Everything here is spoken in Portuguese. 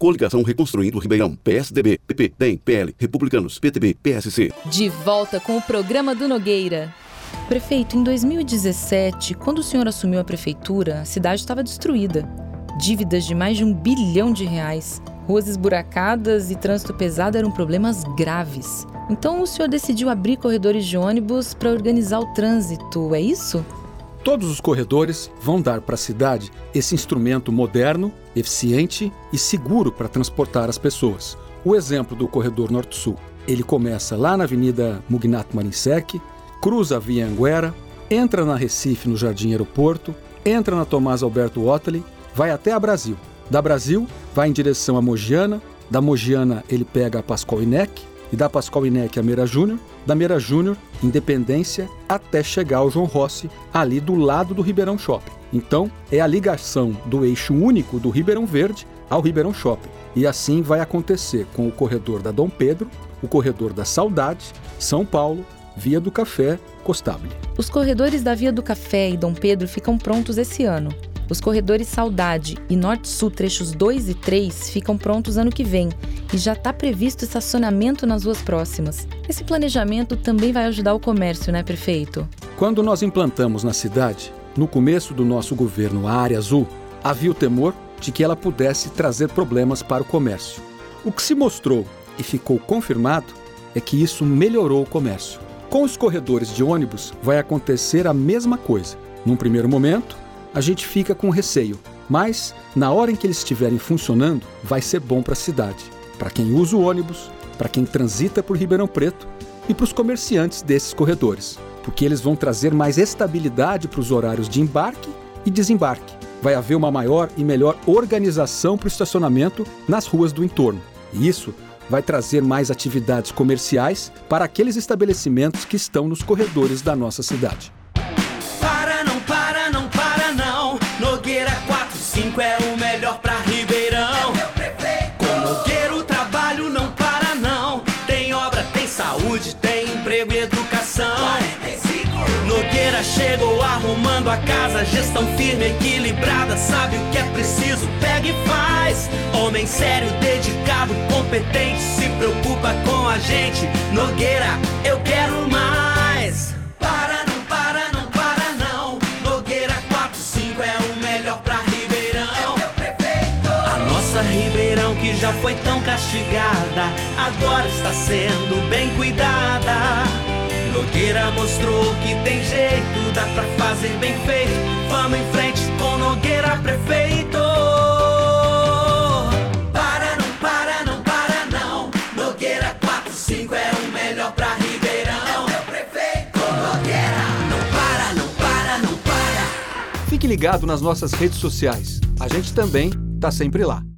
Coligação Reconstruindo Ribeirão, PSDB, PP, DEM, PL, Republicanos, PTB, PSC. De volta com o programa do Nogueira. Prefeito, em 2017, quando o senhor assumiu a prefeitura, a cidade estava destruída. Dívidas de mais de um bilhão de reais, ruas esburacadas e trânsito pesado eram problemas graves. Então o senhor decidiu abrir corredores de ônibus para organizar o trânsito, é isso? Todos os corredores vão dar para a cidade esse instrumento moderno, eficiente e seguro para transportar as pessoas. O exemplo do corredor Norte-Sul. Ele começa lá na Avenida Mugnato Marinsec, cruza a Via Anguera, entra na Recife no Jardim Aeroporto, entra na Tomás Alberto Otley, vai até a Brasil. Da Brasil, vai em direção a Mogiana, da Mogiana ele pega a Pascoal Inec, e da Pascoal Inec a Meira Júnior, da Meira Júnior, Independência, até chegar ao João Rossi, ali do lado do Ribeirão Shopping. Então, é a ligação do eixo único do Ribeirão Verde ao Ribeirão Shopping. E assim vai acontecer com o corredor da Dom Pedro, o corredor da Saudade, São Paulo, Via do Café, Costabile. Os corredores da Via do Café e Dom Pedro ficam prontos esse ano. Os corredores Saudade e Norte-Sul trechos 2 e 3 ficam prontos ano que vem e já está previsto estacionamento nas ruas próximas. Esse planejamento também vai ajudar o comércio, né, prefeito? Quando nós implantamos na cidade, no começo do nosso governo, a área azul, havia o temor de que ela pudesse trazer problemas para o comércio. O que se mostrou e ficou confirmado é que isso melhorou o comércio. Com os corredores de ônibus vai acontecer a mesma coisa. Num primeiro momento, a gente fica com receio, mas na hora em que eles estiverem funcionando, vai ser bom para a cidade, para quem usa o ônibus, para quem transita por Ribeirão Preto e para os comerciantes desses corredores, porque eles vão trazer mais estabilidade para os horários de embarque e desembarque. Vai haver uma maior e melhor organização para o estacionamento nas ruas do entorno. E isso vai trazer mais atividades comerciais para aqueles estabelecimentos que estão nos corredores da nossa cidade. Emprego e educação. Nogueira chegou arrumando a casa, gestão firme, equilibrada, sabe o que é preciso, pega e faz. Homem sério, dedicado, competente, se preocupa com a gente. Nogueira, eu quero mais. Ribeirão que já foi tão castigada, agora está sendo bem cuidada. Nogueira mostrou que tem jeito, dá pra fazer bem feito. Vamos em frente com Nogueira prefeito. Para, não para, não para, não. Nogueira 45 é o melhor pra Ribeirão. Com Nogueira. Não para, não para, não para. Fique ligado nas nossas redes sociais. A gente também está sempre lá.